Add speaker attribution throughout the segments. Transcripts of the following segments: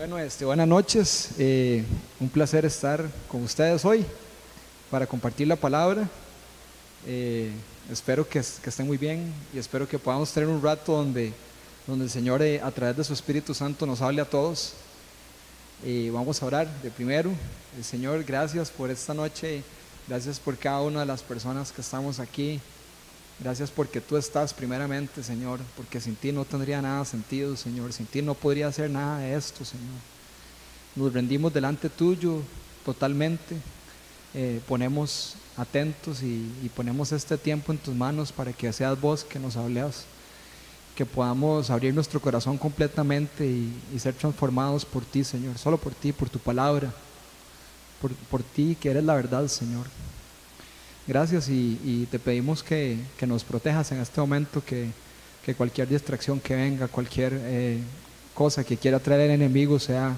Speaker 1: Bueno, este, buenas noches. Eh, un placer estar con ustedes hoy para compartir la palabra. Eh, espero que, estén muy bien y espero que podamos tener un rato donde, donde el Señor eh, a través de su Espíritu Santo nos hable a todos. vamos a orar de primero. El Señor, gracias por esta noche. Gracias por cada una de las personas que estamos aquí. Gracias porque tú estás primeramente, Señor, porque sin ti no tendría nada sentido, Señor. Sin ti no podría hacer nada de esto, Señor. Nos rendimos delante tuyo totalmente. Eh, ponemos atentos y, ponemos este tiempo en tus manos para que seas vos que nos hables, que podamos abrir nuestro corazón completamente y, ser transformados por ti, Señor. Solo por ti, por tu palabra, por, por ti que eres la verdad, Señor. Gracias y, te pedimos que, nos protejas en este momento, que, cualquier distracción que venga, cualquier eh, cosa que quiera traer el enemigo sea,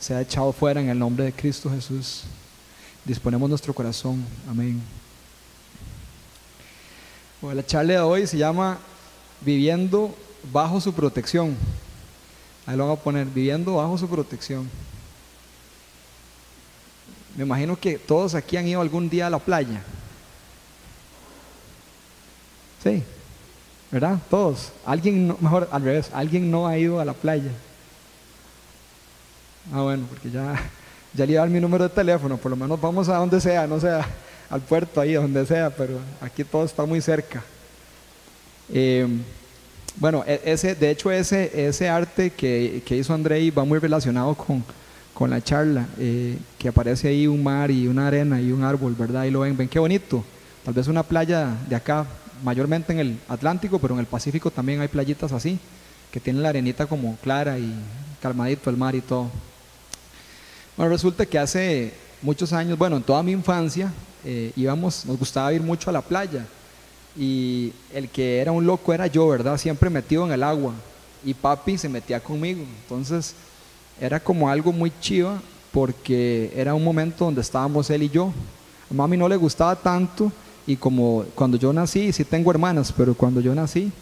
Speaker 1: sea echado fuera en el nombre de Cristo Jesús. Disponemos nuestro corazón. Amén. Bueno, la charla de hoy se llama Viviendo bajo su protección. Ahí lo vamos a poner, viviendo bajo su protección. Me imagino que todos aquí han ido algún día a la playa. Sí, ¿verdad? Todos. Alguien, mejor al revés, alguien no ha ido a la playa. Ah, bueno, porque ya, ya le iba a dar mi número de teléfono, por lo menos vamos a donde sea, no sea al puerto ahí, donde sea, pero aquí todo está muy cerca. Em, bueno, e, ese, de hecho ese, ese arte que, hizo Andrei va muy relacionado con, con la charla, eh, que aparece ahí un mar y una arena y un árbol, ¿verdad? Y lo ven, ven qué bonito. Tal vez una playa de acá mayormente en el Atlántico, pero en el Pacífico también hay playitas así, que tienen la arenita como clara y calmadito el mar y todo. Bueno, resulta que hace muchos años, bueno, en toda mi infancia, eh, íbamos, nos gustaba ir mucho a la playa. Y el que era un loco era yo, ¿verdad? Siempre metido en el agua. Y papi se metía conmigo. Entonces era como algo muy chiva porque era un momento donde estábamos él y yo. A mami no le gustaba tanto y como cuando yo nací, sí tengo hermanas, pero cuando yo nací,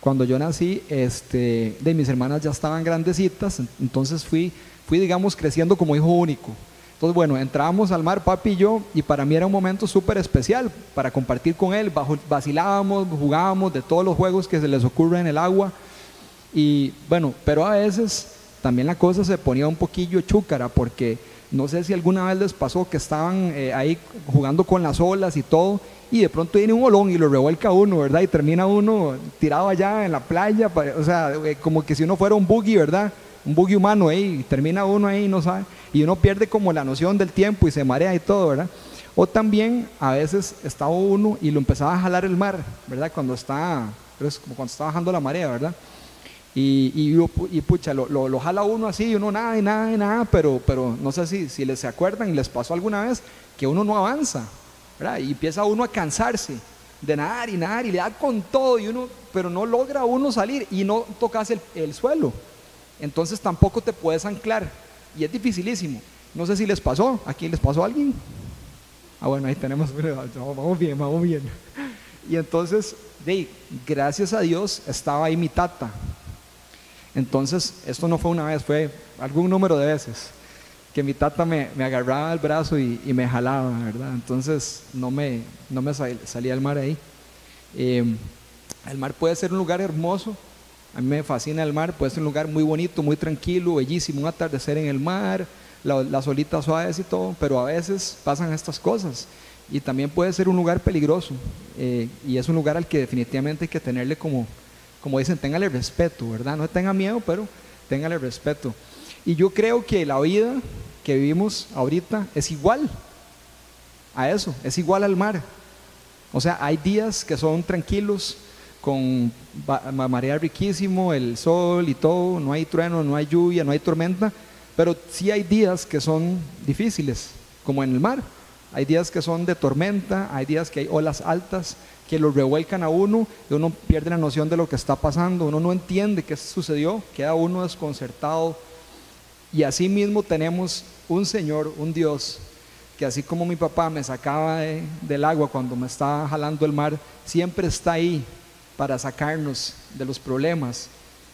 Speaker 1: cuando yo nací, este, de mis hermanas ya estaban grandecitas, entonces fui, fui digamos creciendo como hijo único. Entonces, bueno, entrábamos al mar, papi y yo, y para mí era un momento súper especial para compartir con él. Vacilábamos, jugábamos de todos los juegos que se les ocurre en el agua. Y bueno, pero a veces también la cosa se ponía un poquillo chúcara, porque no sé si alguna vez les pasó que estaban eh, ahí jugando con las olas y todo, y de pronto viene un olón y lo revuelca uno, ¿verdad? Y termina uno tirado allá en la playa, o sea, eh, como que si uno fuera un buggy, ¿verdad? Un buggy humano ahí, termina uno ahí, no sabe, y uno pierde como la noción del tiempo y se marea y todo, ¿verdad? O también a veces estaba uno y lo empezaba a jalar el mar, ¿verdad? Cuando está, cuando está bajando la marea, ¿verdad? Y, y, pucha, lo, lo, jala uno así y uno nada y nada y nada, pero, pero no sé si, si les se acuerdan y les pasó alguna vez que uno no avanza. Y empieza uno a cansarse de nadar y nadar y le da con todo y uno, pero no logra uno salir y no tocas el, el suelo. Entonces tampoco te puedes anclar y es dificilísimo. No sé si les pasó, aquí les pasó a alguien. Ah, bueno, ahí tenemos, vamos bien, vamos bien. Y entonces, gracias a Dios, estaba ahí mi tata, entonces, esto no fue una vez, fue algún número de veces que mi tata me, agarraba el brazo y, me jalaba, ¿verdad? Entonces, no me, no me salía el mar ahí. Em, el mar puede ser un lugar hermoso, a mí me fascina el mar, puede ser un lugar muy bonito, muy tranquilo, bellísimo, un atardecer en el mar, las olitas suaves y todo, pero a veces pasan estas cosas. Y también puede ser un lugar peligroso, eh, y es un lugar al que definitivamente hay que tenerle como, como dicen, téngale respeto, ¿verdad? No tenga miedo, pero téngale respeto. Y yo creo que la vida que vivimos ahorita es igual a eso, es igual al mar. O sea, hay días que son tranquilos, con marea riquísimo, el sol y todo, no hay trueno, no hay lluvia, no hay tormenta, pero sí hay días que son difíciles, como en el mar. Hay días que son de tormenta, hay días que hay olas altas, que lo revuelcan a uno y uno pierde la noción de lo que está pasando, uno no entiende qué sucedió, queda uno desconcertado. Y así mismo tenemos un Señor, un Dios, que así como mi papá me sacaba del agua cuando me estaba jalando el mar, siempre está ahí para sacarnos de los problemas.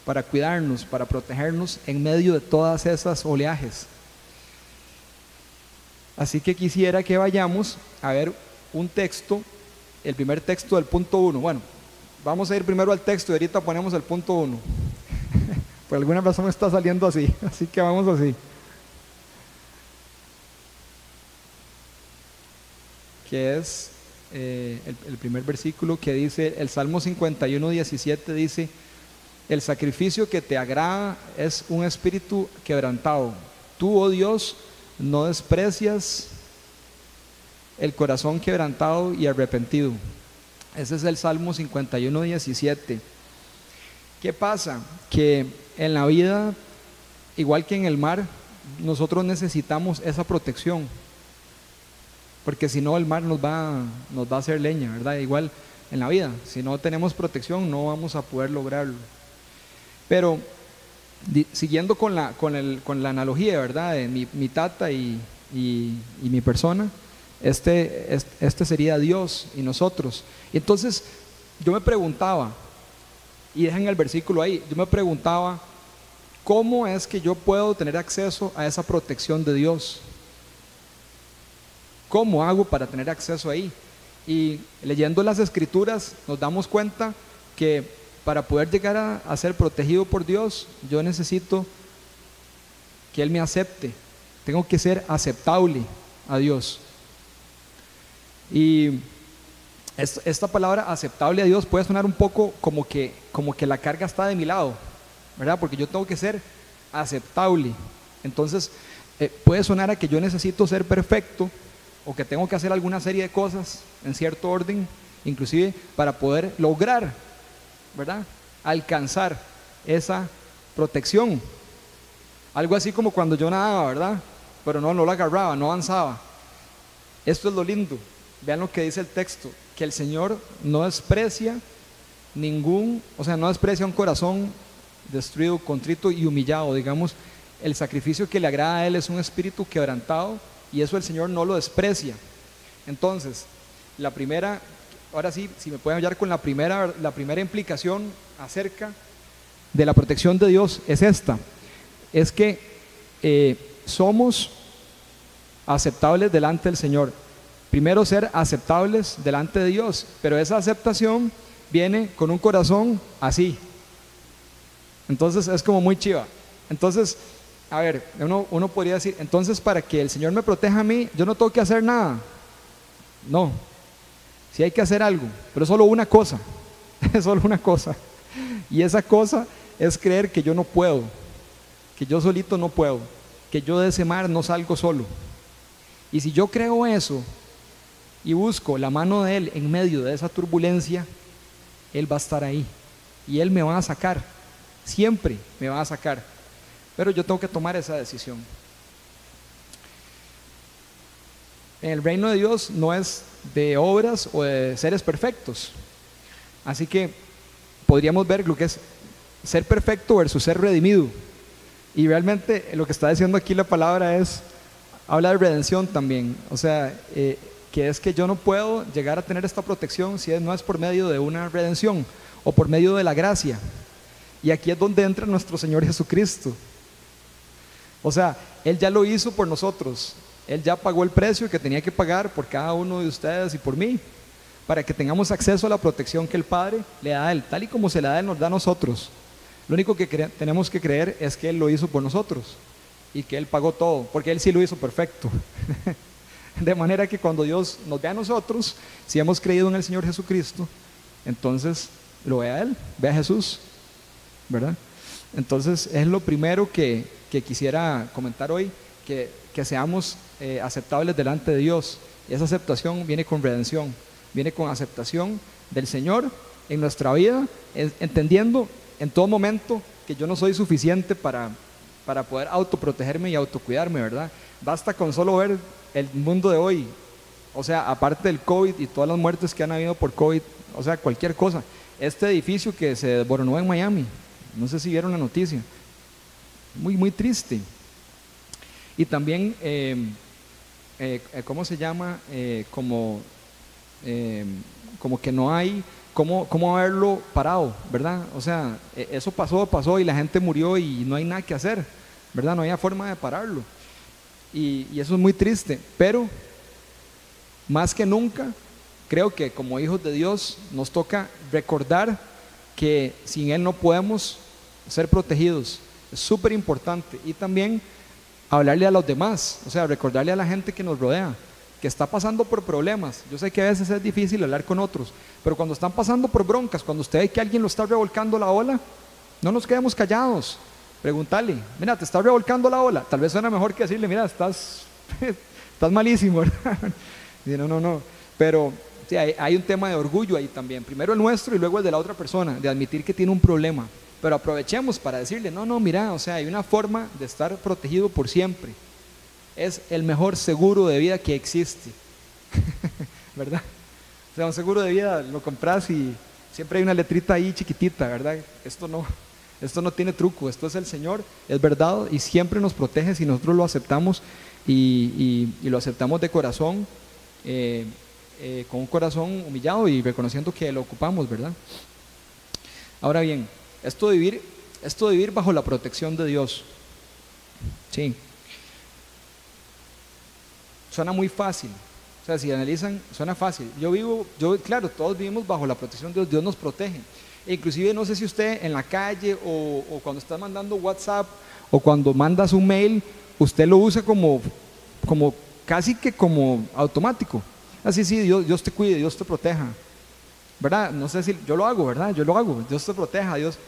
Speaker 1: para cuidarnos, para protegernos en medio de todas esas oleajes. Así que quisiera que vayamos a ver un texto, el primer texto del punto 1. Bueno, vamos a ir primero al texto y ahorita ponemos el punto 1. Por alguna razón está saliendo así, así que vamos así. Que es eh, el, el, primer versículo que dice, el Salmo 51, 17 dice, el sacrificio que te agrada es un espíritu quebrantado. Tú, oh Dios, no desprecias el corazón quebrantado y arrepentido. Ese es el Salmo 51, 17. ¿Qué pasa? Que en la vida, igual que en el mar, nosotros necesitamos esa protección. Porque si no, el mar nos va, nos va a hacer leña, ¿verdad? Igual en la vida, si no tenemos protección, no vamos a poder lograrlo. Pero siguiendo con la, con, el, con la analogía, ¿verdad? De mi, mi tata y, y, mi persona, este, este sería Dios y nosotros. Entonces, yo me preguntaba, y dejen el versículo ahí, yo me preguntaba, ¿cómo es que yo puedo tener acceso a esa protección de Dios? ¿Cómo hago para tener acceso ahí? Y leyendo las escrituras nos damos cuenta que para poder llegar a, ser protegido por Dios, yo necesito que Él me acepte. Tengo que ser aceptable a Dios. Y esta palabra aceptable a Dios puede sonar un poco como que, como que la carga está de mi lado, ¿verdad? Porque yo tengo que ser aceptable. Entonces, eh, puede sonar a que yo necesito ser perfecto o que tengo que hacer alguna serie de cosas en cierto orden, inclusive para poder lograr ¿verdad? Alcanzar esa protección. Algo así como cuando yo nadaba, ¿verdad? Pero no, no lo agarraba, no avanzaba. Esto es lo lindo. Vean lo que dice el texto, que el Señor no desprecia ningún, o sea, no desprecia un corazón destruido, contrito y humillado. Digamos, el sacrificio que le agrada a Él es un espíritu quebrantado y eso el Señor no lo desprecia. Entonces, la primera ahora sí, si me pueden hallar con la primera, la primera implicación acerca de la protección de Dios, es esta. Es que eh, somos aceptables delante del Señor. Primero ser aceptables delante de Dios, pero esa aceptación viene con un corazón así. Entonces es como muy chiva. Entonces, a ver, uno, uno podría decir, entonces para que el Señor me proteja a mí, yo no tengo que hacer nada. No, si hay que hacer algo, pero solo una cosa, solo una cosa. Y esa cosa es creer que yo no puedo, que yo solito no puedo, que yo de ese mar no salgo solo. Y si yo creo eso y busco la mano de Él en medio de esa turbulencia, Él va a estar ahí y Él me va a sacar, siempre me va a sacar. Pero yo tengo que tomar esa decisión. El reino de Dios no es de obras o de seres perfectos. Así que podríamos ver lo que es ser perfecto versus ser redimido. Y realmente lo que está diciendo aquí la palabra es, habla de redención también. O sea, eh, que es que yo no puedo llegar a tener esta protección si no es por medio de una redención o por medio de la gracia. Y aquí es donde entra nuestro Señor Jesucristo. O sea, Él ya lo hizo por nosotros. Él ya pagó el precio que tenía que pagar por cada uno de ustedes y por mí, para que tengamos acceso a la protección que el Padre le da a Él, tal y como se la da Él, nos da a nosotros. Lo único que tenemos que creer es que Él lo hizo por nosotros y que Él pagó todo, porque Él sí lo hizo perfecto. de manera que cuando Dios nos ve a nosotros, si hemos creído en el Señor Jesucristo, entonces lo ve a Él, ve a Jesús, ¿verdad? Entonces es lo primero que, que quisiera comentar hoy, que, que seamos eh, aceptables delante de Dios. Y esa aceptación viene con redención, viene con aceptación del Señor en nuestra vida, entendiendo en todo momento que yo no soy suficiente para, para poder autoprotegerme y autocuidarme, ¿verdad? Basta con solo ver el mundo de hoy, o sea, aparte del COVID y todas las muertes que han habido por COVID, o sea, cualquier cosa. Este edificio que se desboronó en Miami, no sé si vieron la noticia, muy, muy triste. Y también eh, eh, ¿cómo se llama? Eh, como, eh, como que no hay ¿cómo, ¿cómo haberlo parado, verdad? O sea, e, eso pasó, pasó y la gente murió y no hay nada que hacer, ¿verdad? No había forma de pararlo. Y, y eso es muy triste, pero más que nunca, creo que como hijos de Dios nos toca recordar que sin Él no podemos ser protegidos. Es súper importante. Y también hablarle a los demás, o sea, recordarle a la gente que nos rodea, que está pasando por problemas. Yo sé que a veces es difícil hablar con otros, pero cuando están pasando por broncas, cuando usted ve que alguien lo está revolcando la ola, no nos quedemos callados. Preguntarle, mira, te está revolcando la ola. Tal vez suena mejor que decirle, mira, estás, estás malísimo. no, no, no. Pero hay, un tema de orgullo ahí también. Primero el nuestro y luego el de la otra persona, de admitir que tiene un problema. Pero aprovechemos para decirle, no, no, mira, o sea, hay una forma de estar protegido por siempre. Es el mejor seguro de vida que existe. ¿Verdad? O sea, un seguro de vida lo compras y siempre hay una letrita ahí chiquitita, ¿verdad? Esto no, esto no tiene truco, esto es el Señor, es verdad y siempre nos protege si nosotros lo aceptamos y, lo aceptamos de corazón. Eh, eh, con un corazón humillado y reconociendo que lo ocupamos, ¿verdad? Ahora bien, esto de vivir, esto vivir bajo la protección de Dios, sí, suena muy fácil. O sea, si analizan, suena fácil. Yo vivo, yo, claro, todos vivimos bajo la protección de Dios, Dios nos protege. E inclusive no sé si usted en la calle o, o cuando está mandando WhatsApp o cuando mandas un mail, usted lo usa como, como casi que como automático. Así, sí, Dios, Dios te cuide, Dios te proteja. ¿Verdad? No sé si yo lo hago, ¿verdad? Yo lo hago, Dios te proteja, Dios.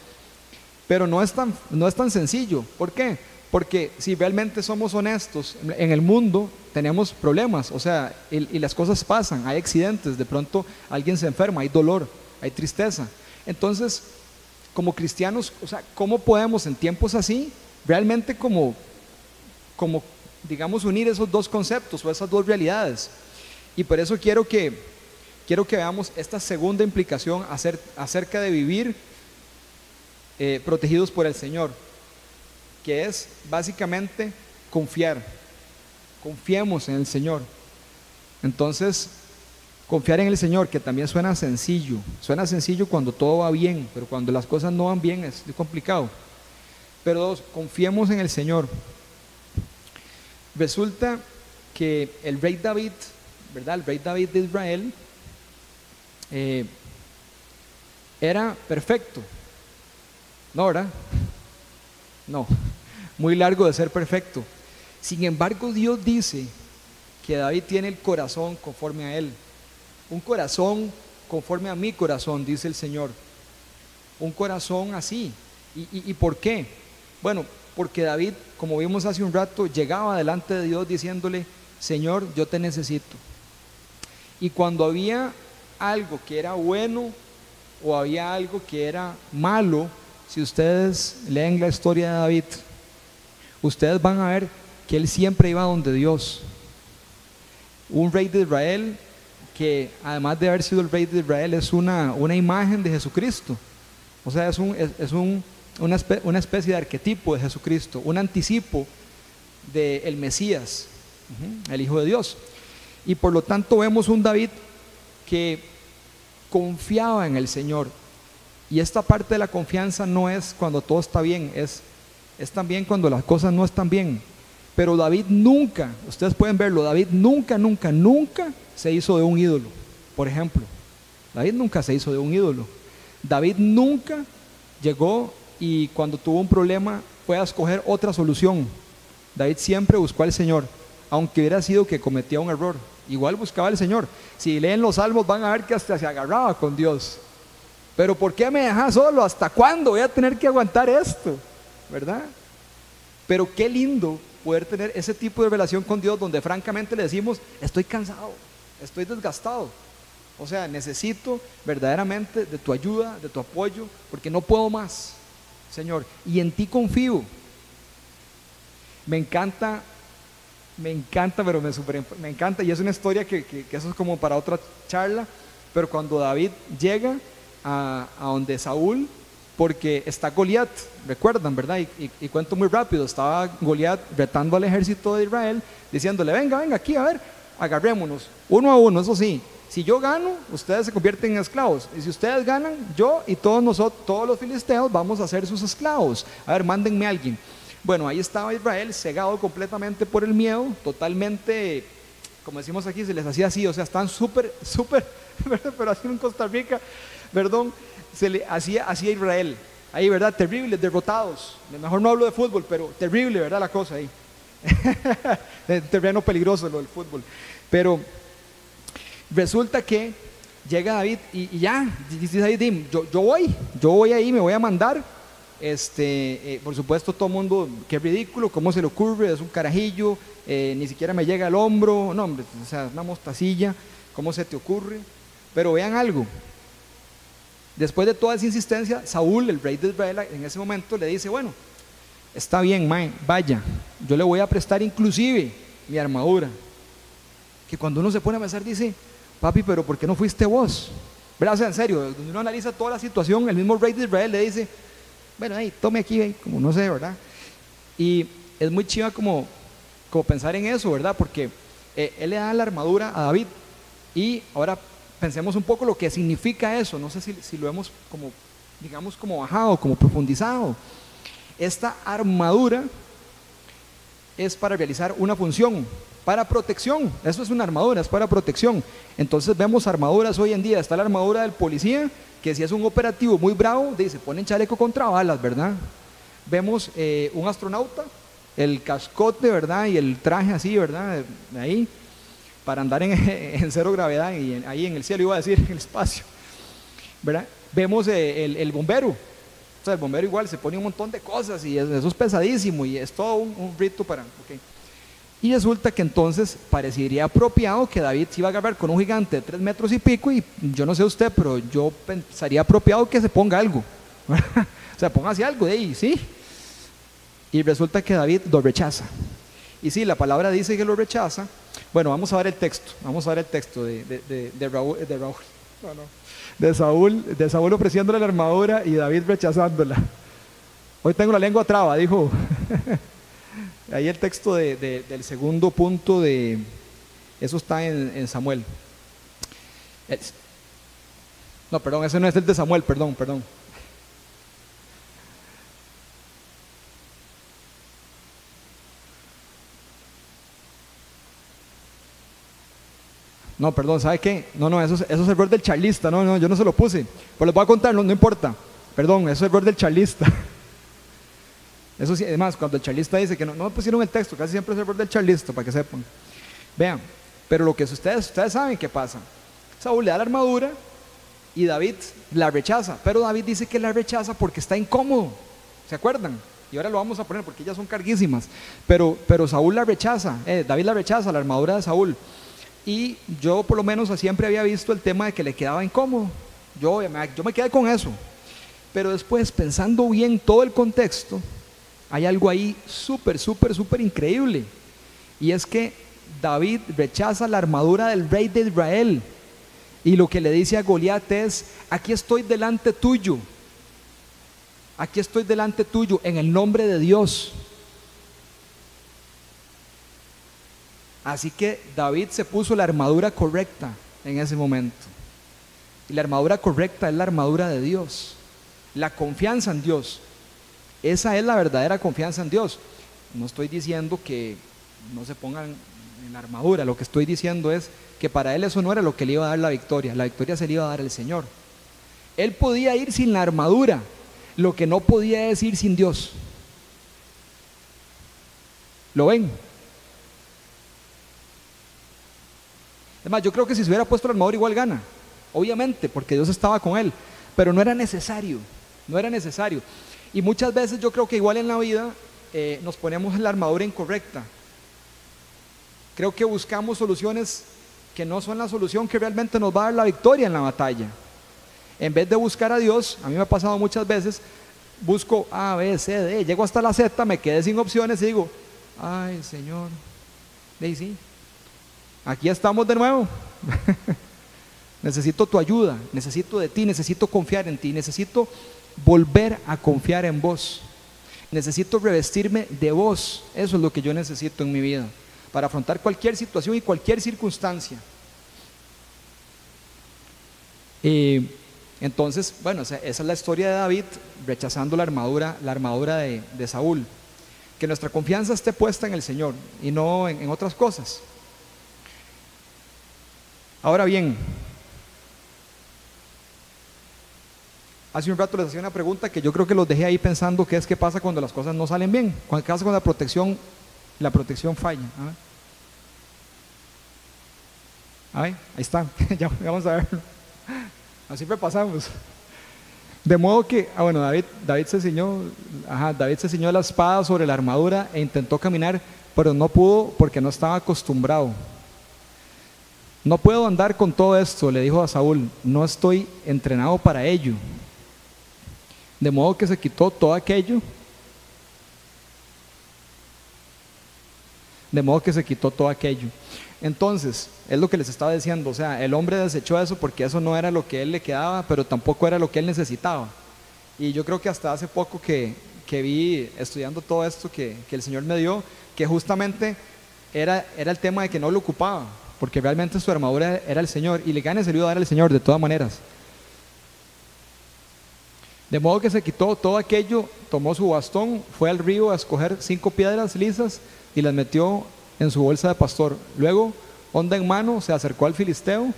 Speaker 1: Pero no es tan, no es tan sencillo. ¿Por qué? Porque si realmente somos honestos, en el mundo tenemos problemas, o sea, y, las cosas pasan, hay accidentes, de pronto alguien se enferma, hay dolor, hay tristeza. Entonces, como cristianos, o sea, ¿cómo podemos en tiempos así realmente como, como digamos, unir esos dos conceptos o esas dos realidades? Y por eso quiero que, quiero que veamos esta segunda implicación acerca de vivir eh, protegidos por el Señor, que es básicamente confiar. Confiemos en el Señor. Entonces, confiar en el Señor, que también suena sencillo. Suena sencillo cuando todo va bien, pero cuando las cosas no van bien es complicado. Pero dos, confiemos en el Señor. Resulta que el rey David ¿verdad? El rey David de Israel eh, era perfecto. No, ¿verdad? No, muy largo de ser perfecto. Sin embargo, Dios dice que David tiene el corazón conforme a él. Un corazón conforme a mi corazón, dice el Señor. Un corazón así. ¿Y, y por qué? Bueno, porque David, como vimos hace un rato, llegaba delante de Dios diciéndole, Señor, yo te necesito. Y cuando había algo que era bueno o había algo que era malo, si ustedes leen la historia de David, ustedes van a ver que él siempre iba donde Dios. Un rey de Israel que además de haber sido el rey de Israel es una, una imagen de Jesucristo. O sea, es, un, es, un, una, especie de arquetipo de Jesucristo, un anticipo del el Mesías, el Hijo de Dios. Y por lo tanto vemos un David que confiaba en el Señor. Y esta parte de la confianza no es cuando todo está bien, es, es también cuando las cosas no están bien. Pero David nunca, ustedes pueden verlo, David nunca, nunca, nunca se hizo de un ídolo. Por ejemplo, David nunca se hizo de un ídolo. David nunca llegó y cuando tuvo un problema fue a escoger otra solución. David siempre buscó al Señor aunque hubiera sido que cometía un error. Igual buscaba al Señor. Si leen los salmos van a ver que hasta se agarraba con Dios. Pero ¿por qué me dejas solo? ¿Hasta cuándo voy a tener que aguantar esto? ¿Verdad? Pero qué lindo poder tener ese tipo de relación con Dios donde francamente le decimos, estoy cansado, estoy desgastado. O sea, necesito verdaderamente de tu ayuda, de tu apoyo, porque no puedo más, Señor. Y en ti confío. Me encanta me encanta, pero me, me encanta, y es una historia que, eso es como para otra charla, pero cuando David llega a, donde Saúl, porque está Goliat, recuerdan, ¿verdad? Y, cuento muy rápido, estaba Goliat retando al ejército de Israel, diciéndole, venga, venga aquí, a ver, agarrémonos, uno a uno, eso sí, si yo gano, ustedes se convierten en esclavos. Y si ustedes ganan, yo y todos nosotros, todos los filisteos, vamos a ser sus esclavos. A ver, mándenme a alguien. Bueno, ahí estaba Israel cegado completamente por el miedo, totalmente, como decimos aquí, se les hacía así, o sea, están súper, súper, pero así en Costa Rica, perdón, se le hacía así a Israel. Ahí, ¿verdad? Terribles, derrotados. Mejor no hablo de fútbol, pero terrible, ¿verdad? La cosa ahí. terreno peligroso lo del fútbol. Pero resulta que llega David y, ya, dice David, yo, yo voy, yo voy ahí, me voy a mandar. Este, eh, por supuesto, todo el mundo, qué ridículo, cómo se le ocurre, es un carajillo, eh, ni siquiera me llega al hombro, no, hombre, o sea, una mostacilla, ¿cómo se te ocurre? Pero vean algo, después de toda esa insistencia, Saúl, el rey de Israel, en ese momento le dice, bueno, está bien, mae, vaya, yo le voy a prestar inclusive mi armadura. Que cuando uno se pone a pensar dice, papi, pero ¿por qué no fuiste vos? ¿Verdad? En serio, donde uno analiza toda la situación, el mismo rey de Israel le dice, bueno, hey, tome aquí, como no sé, ¿verdad? Y es muy chiva como, como pensar en eso, ¿verdad? Porque eh, él le da la armadura a David y ahora pensemos un poco lo que significa eso, no sé si, si lo hemos como, digamos, como bajado, como profundizado. Esta armadura es para realizar una función, para protección. Eso es una armadura, es para protección. Entonces vemos armaduras hoy en día. Está la armadura del policía, que si es un operativo muy bravo, dice, ponen chaleco contra balas, ¿verdad? Vemos eh, un astronauta, el cascote, ¿verdad? Y el traje así, ¿verdad? Ahí, para andar en, cero gravedad y ahí en el cielo, iba a decir, en el espacio, ¿verdad? Vemos eh, el, bombero. O sea, el bombero igual se pone un montón de cosas y eso es pesadísimo y es todo un, rito para... Y resulta que entonces parecería apropiado que David se iba a agarrar con un gigante de tres metros y pico y yo no sé usted, pero yo pensaría apropiado que se ponga algo. o sea, póngase algo de ahí, ¿sí? Y resulta que David lo rechaza. Y sí, la palabra dice que lo rechaza. Bueno, vamos a ver el texto. Vamos a ver el texto de, de, de, Raúl, de Raúl. De Saúl, de Saúl ofreciéndole la armadura y David rechazándola. Hoy tengo la lengua traba, dijo. Ahí el texto del segundo punto de, eso está en, Samuel. no, perdón, ese no es el de Samuel, perdón, perdón. No, perdón, ¿sabe qué? No, no, eso, es, eso es error del charlista, no, no, yo no se lo puse. Pues les voy a contar, no, no importa. Perdón, eso es error del charlista. Eso sí, además, cuando el charlista dice que no, no pusieron el texto, casi siempre es el del charlista, para que sepan. Vean, pero lo que ustedes, ustedes saben qué pasa. Saúl le da la armadura y David la rechaza, pero David dice que la rechaza porque está incómodo. ¿Se acuerdan? Y ahora lo vamos a poner porque ellas son carguísimas. Pero, pero Saúl la rechaza, eh, David la rechaza, la armadura de Saúl. Y yo por lo menos siempre había visto el tema de que le quedaba incómodo. Yo, yo me quedé con eso. Pero después, pensando bien todo el contexto, hay algo ahí súper, súper, súper increíble. Y es que David rechaza la armadura del rey de Israel. Y lo que le dice a Goliat es, aquí estoy delante tuyo. Aquí estoy delante tuyo en el nombre de Dios. Así que David se puso la armadura correcta en ese momento. Y la armadura correcta es la armadura de Dios. La confianza en Dios. Esa es la verdadera confianza en Dios. No estoy diciendo que no se pongan en la armadura, lo que estoy diciendo es que para él eso no era lo que le iba a dar la victoria, la victoria se le iba a dar el Señor. Él podía ir sin la armadura, lo que no podía es ir sin Dios. ¿Lo ven? Además, yo creo que si se hubiera puesto la armadura igual gana, obviamente, porque Dios estaba con él, pero no era necesario, no era necesario. Y muchas veces yo creo que igual en la vida eh, nos ponemos la armadura incorrecta. Creo que buscamos soluciones que no son la solución que realmente nos va a dar la victoria en la batalla. En vez de buscar a Dios, a mí me ha pasado muchas veces, busco A, B, C, D, llego hasta la Z, me quedé sin opciones y digo, ay Señor, sí, aquí estamos de nuevo. necesito tu ayuda, necesito de ti, necesito confiar en ti, necesito volver a confiar en vos. Necesito revestirme de vos. Eso es lo que yo necesito en mi vida para afrontar cualquier situación y cualquier circunstancia. Y entonces, bueno, esa es la historia de David rechazando la armadura, la armadura de, Saúl. Que nuestra confianza esté puesta en el Señor y no en otras cosas. Ahora bien, Hace un rato les hacía una pregunta que yo creo que los dejé ahí pensando qué es que pasa cuando las cosas no salen bien, qué pasa cuando la protección, la protección falla. ahí está, ya vamos a verlo. Así pasamos. De modo que, ah, bueno, David, David se ciñó, ajá, David se ciñó la espada sobre la armadura e intentó caminar, pero no pudo porque no estaba acostumbrado. No puedo andar con todo esto, le dijo a Saúl, no estoy entrenado para ello. De modo que se quitó todo aquello. De modo que se quitó todo aquello. Entonces, es lo que les estaba diciendo, o sea, el hombre desechó eso porque eso no era lo que él le quedaba, pero tampoco era lo que él necesitaba. Y yo creo que hasta hace poco que, vi estudiando todo esto que, el Señor me dio, que justamente era, era el tema de que no lo ocupaba, porque realmente su armadura era el Señor y le gane se le iba dar al Señor de todas maneras. De modo que se quitó todo aquello, tomó su bastón, fue al río a escoger cinco piedras lisas y las metió en su bolsa de pastor. Luego, onda en mano, se acercó al filisteo.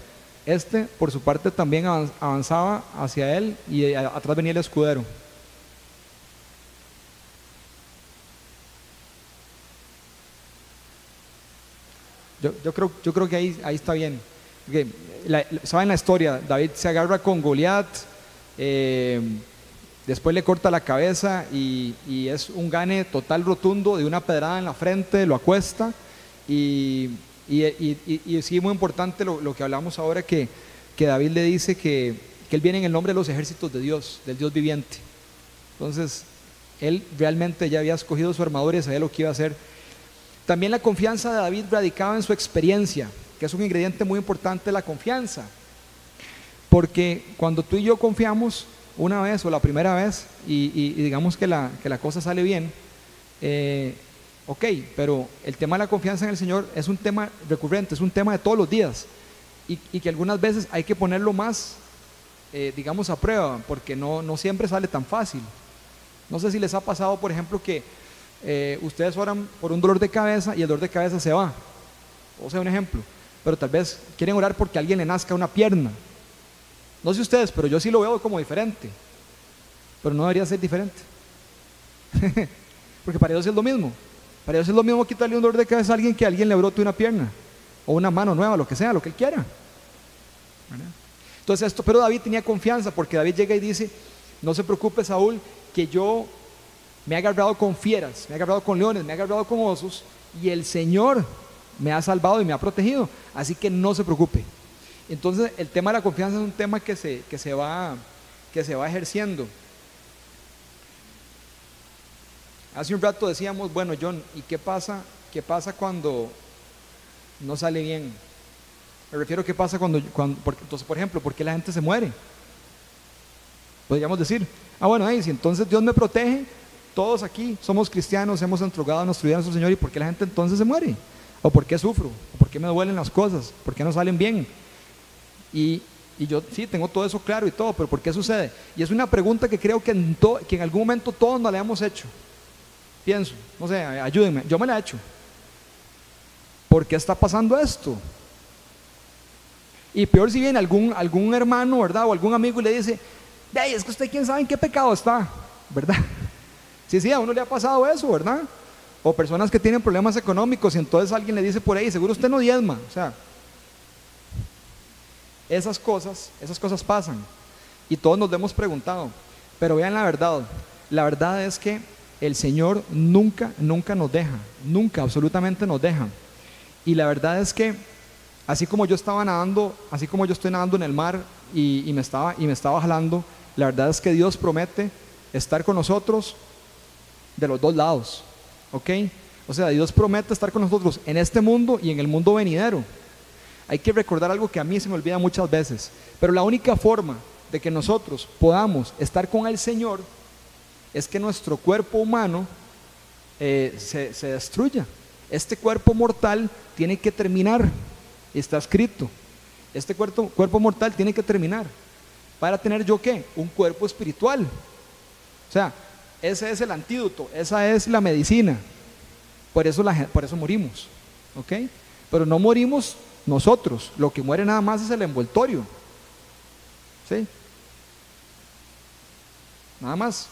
Speaker 1: Este, por su parte, también avanzaba hacia él y atrás venía el escudero. Yo, creo, yo creo que ahí, ahí está bien. ¿Saben la historia? David se agarra con Goliat. Eh, Después le corta la cabeza y, es un gane total rotundo de una pedrada en la frente, lo acuesta. Y, y, sí, muy importante lo, que hablamos ahora, que, que David le dice que, que, él viene en el nombre de los ejércitos de Dios, del Dios viviente. Entonces, él realmente ya había escogido su armadura y sabía lo que iba a hacer. También la confianza de David radicaba en su experiencia, que es un ingrediente muy importante de la confianza. Porque cuando tú y yo confiamos, una vez o la primera vez y, digamos que la, que la, cosa sale bien, eh, ok, pero el tema de la confianza en el Señor es un tema recurrente, es un tema de todos los días y, que algunas veces hay que ponerlo más, eh, digamos, a prueba, porque no, no siempre sale tan fácil. No sé si les ha pasado, por ejemplo, que eh, ustedes oran por un dolor de cabeza y el dolor de cabeza se va. O sea, un ejemplo. Pero tal vez quieren orar porque alguien le nazca una pierna no sé ustedes, pero yo sí lo veo como diferente. Pero no debería ser diferente. Porque para Dios es lo mismo. Para Dios es lo mismo quitarle un dolor de cabeza a alguien que a alguien le brote una pierna o una mano nueva, lo que sea, lo que él quiera. Entonces esto, pero David tenía confianza porque David llega y dice, no se preocupe Saúl, que yo me he agarrado con fieras, me he agarrado con leones, me he agarrado con osos y el Señor me ha salvado y me ha protegido. Así que no se preocupe. Entonces, el tema de la confianza es un tema que se, que se, va, que se va ejerciendo. Hace un rato decíamos, bueno, John, ¿y qué pasa, qué pasa cuando no sale bien? Me refiero a qué pasa cuando, cuando entonces, por ejemplo, ¿por qué la gente se muere? Podríamos decir, ah, bueno, ahí, si entonces Dios me protege, todos aquí somos cristianos, hemos entregado a nuestro vida a nuestro Señor, ¿y por qué la gente entonces se muere? ¿O por qué sufro? ¿O por qué me duelen las cosas? ¿Por qué no salen bien? Y, yo sí tengo todo eso claro y todo, pero ¿por qué sucede? Y es una pregunta que creo que en, que en algún momento todos nos la hemos hecho. Pienso, no sé, ayúdenme, yo me la he hecho. ¿Por qué está pasando esto? Y peor si viene algún, algún hermano, ¿verdad? O algún amigo y le dice, hey, es que usted quién sabe en qué pecado está, ¿verdad? Sí, sí, a uno le ha pasado eso, ¿verdad? O personas que tienen problemas económicos y entonces alguien le dice por ahí, seguro usted no diezma, o sea, esas cosas, esas cosas pasan. Y todos nos lo hemos preguntado. Pero vean la verdad. La verdad es que el Señor nunca, nunca nos deja. Nunca, absolutamente nos deja. Y la verdad es que así como yo estaba nadando, así como yo estoy nadando en el mar y, me, estaba, y me estaba jalando, la verdad es que Dios promete estar con nosotros de los dos lados. ¿Ok? O sea, Dios promete estar con nosotros en este mundo y en el mundo venidero hay que recordar algo que a mí se me olvida muchas veces, pero la única forma de que nosotros podamos estar con el Señor es que nuestro cuerpo humano eh, se, destruya. Este cuerpo mortal tiene que terminar, está escrito. Este cuerpo, cuerpo mortal tiene que terminar. para tener yo qué? Un cuerpo espiritual. O sea, ese es el antídoto, esa es la medicina. Por eso, la, por eso morimos. ¿Ok? Pero no morimos nosotros, lo que muere nada más es el envoltorio. ¿Sí? Nada más.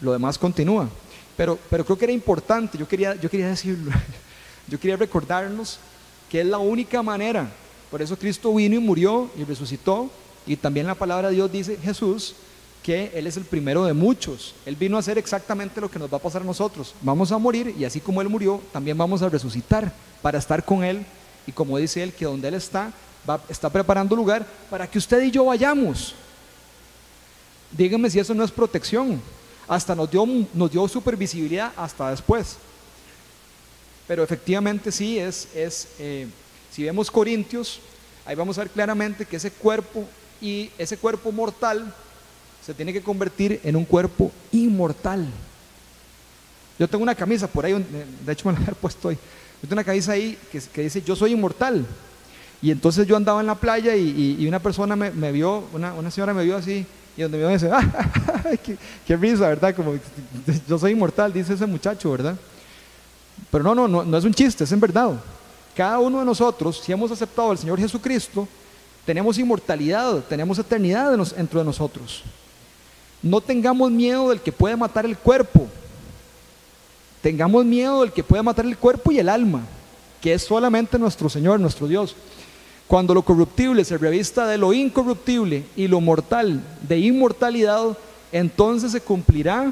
Speaker 1: Lo demás continúa. Pero, pero creo que era importante, yo quería, yo quería decirlo, yo quería recordarnos que es la única manera. Por eso Cristo vino y murió y resucitó. Y también la palabra de Dios dice Jesús Él es el primero de muchos. Él vino a hacer exactamente lo que nos va a pasar a nosotros. Vamos a morir y así como Él murió, también vamos a resucitar para estar con Él. Y como dice Él, que donde Él está, va, está preparando lugar para que usted y yo vayamos. Díganme si eso no es protección. Hasta nos dio, nos dio supervisibilidad hasta después. Pero efectivamente sí es, es eh, si vemos Corintios, ahí vamos a ver claramente que ese cuerpo y ese cuerpo mortal se tiene que convertir en un cuerpo inmortal. Yo tengo una camisa por ahí, de hecho me la he puesto hoy. Yo tengo una camisa ahí que, dice yo soy inmortal. Y entonces yo andaba en la playa y, una persona me, vio, una, señora me vio así, y donde me vio dice, ¡ah! qué, qué, risa, ¿verdad? Como yo soy inmortal, dice ese muchacho, ¿verdad? Pero no, no, no, no es un chiste, es en verdad. Cada uno de nosotros, si hemos aceptado al Señor Jesucristo, tenemos inmortalidad, tenemos eternidad dentro de nosotros. No tengamos miedo del que puede matar el cuerpo. Tengamos miedo del que puede matar el cuerpo y el alma, que es solamente nuestro Señor, nuestro Dios. Cuando lo corruptible se revista de lo incorruptible y lo mortal de inmortalidad, entonces se cumplirá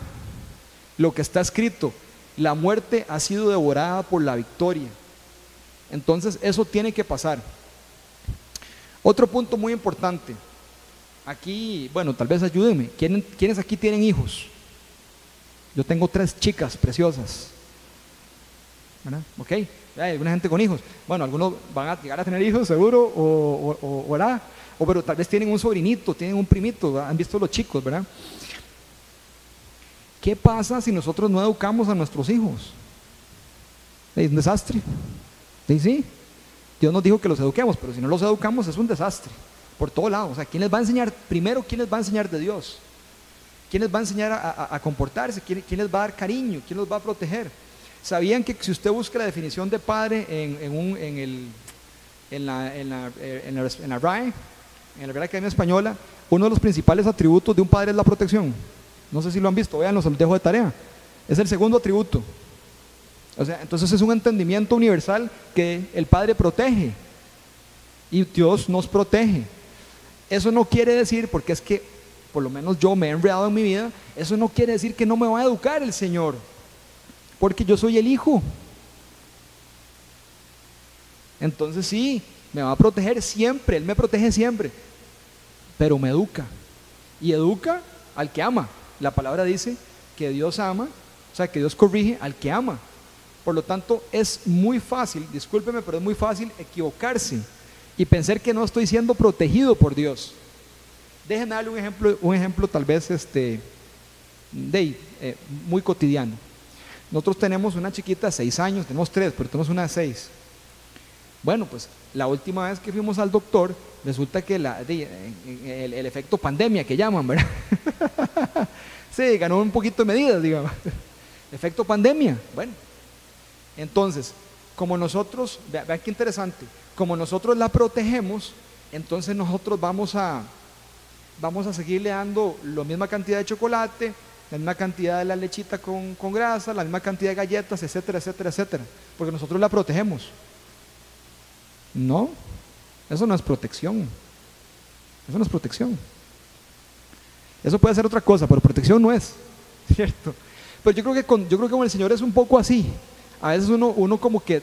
Speaker 1: lo que está escrito. La muerte ha sido devorada por la victoria. Entonces eso tiene que pasar. Otro punto muy importante. Aquí, bueno, tal vez ayúdenme. ¿Quiénes aquí tienen hijos? Yo tengo tres chicas preciosas. ¿Verdad? ¿Ok? Hay alguna gente con hijos. Bueno, algunos van a llegar a tener hijos, seguro, o, o, o, o pero tal vez tienen un sobrinito, tienen un primito, han visto los chicos, ¿verdad? ¿Qué pasa si nosotros no educamos a nuestros hijos? Es un desastre. Sí, sí. Dios nos dijo que los eduquemos, pero si no los educamos es un desastre por todo lado. O sea, ¿quién les va a enseñar? Primero, ¿quién les va a enseñar de Dios? ¿Quién les va a enseñar a, comportarse? ¿Quién, les va a dar cariño? ¿Quién los va a proteger? ¿Sabían que si usted busca la definición de padre en, un, en, el, en, la, en, la, eh, en, la, en la RAE, en la Real Academia Española, uno de los principales atributos de un padre es la protección? No sé si lo han visto, se los dejo de tarea. Es el segundo atributo. O sea, entonces es un entendimiento universal que el Padre protege y Dios nos protege. Eso no quiere decir, porque es que por lo menos yo me he enredado en mi vida, eso no quiere decir que no me va a educar el Señor, porque yo soy el Hijo. Entonces sí, me va a proteger siempre, Él me protege siempre, pero me educa. Y educa al que ama. La palabra dice que Dios ama, o sea, que Dios corrige al que ama. Por lo tanto, es muy fácil, discúlpeme, pero es muy fácil equivocarse y pensar que no estoy siendo protegido por Dios. Déjenme darle un ejemplo, un ejemplo tal vez este, eh, muy cotidiano. Nosotros tenemos una chiquita de seis años, tenemos tres, pero tenemos una de seis. Bueno, pues la última vez que fuimos al doctor, resulta que el, efecto pandemia que llaman, ¿verdad? sí, ganó un poquito de medidas, digamos. Efecto pandemia. Bueno, entonces, como nosotros, vean qué interesante, como nosotros la protegemos, entonces nosotros vamos a, vamos a seguirle dando la misma cantidad de chocolate, la misma cantidad de la lechita con, con grasa, la misma cantidad de galletas, etcétera, etcétera, etcétera, porque nosotros la protegemos. No, eso no es protección. Eso no es protección. Eso puede ser otra cosa, pero protección no es, ¿cierto? Pero yo creo que con, yo creo que con el Señor es un poco así a veces uno, uno como que,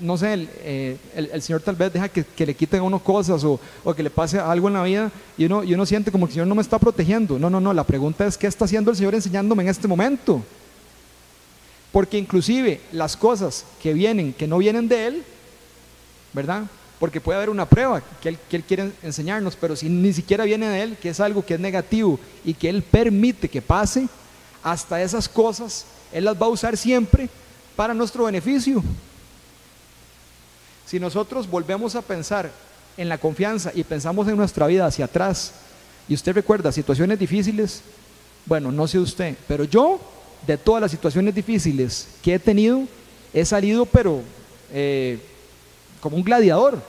Speaker 1: no sé, eh, el, Señor tal vez deja que, le quiten a uno cosas o, o, que le pase algo en la vida y uno, y uno siente como que el Señor no me está protegiendo. No, no, no, la pregunta es, ¿qué está haciendo el Señor enseñándome en este momento? Porque inclusive las cosas que vienen, que no vienen de Él, ¿verdad? Porque puede haber una prueba que él, que él quiere enseñarnos, pero si ni siquiera viene de Él, que es algo que es negativo y que Él permite que pase, hasta esas cosas Él las va a usar siempre para nuestro beneficio. Si nosotros volvemos a pensar en la confianza y pensamos en nuestra vida hacia atrás, y usted recuerda situaciones difíciles, bueno, no sé usted, pero yo, de todas las situaciones difíciles que he tenido, he salido, pero eh, como un gladiador.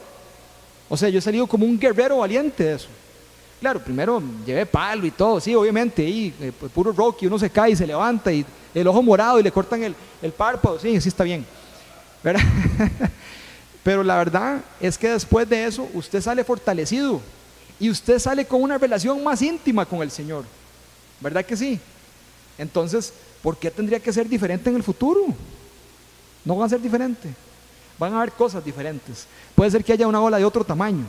Speaker 1: O sea, yo he salido como un guerrero valiente de eso. Claro, primero llevé palo y todo, sí, obviamente, y eh, pues, puro Rocky, uno se cae y se levanta, y el ojo morado y le cortan el, el párpado, sí, sí está bien. ¿verdad? Pero la verdad es que después de eso usted sale fortalecido y usted sale con una relación más íntima con el Señor. ¿Verdad que sí? Entonces, ¿por qué tendría que ser diferente en el futuro? No van a ser diferentes. Van a haber cosas diferentes. Puede ser que haya una ola de otro tamaño.